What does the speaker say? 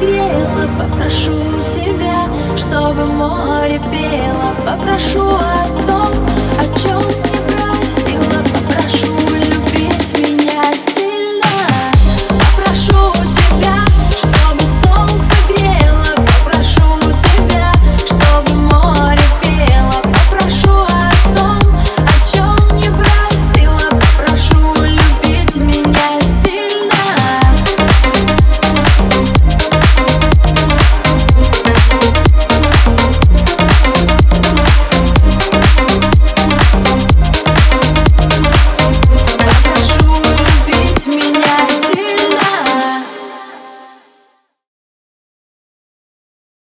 грела, попрошу тебя, чтобы море пело, попрошу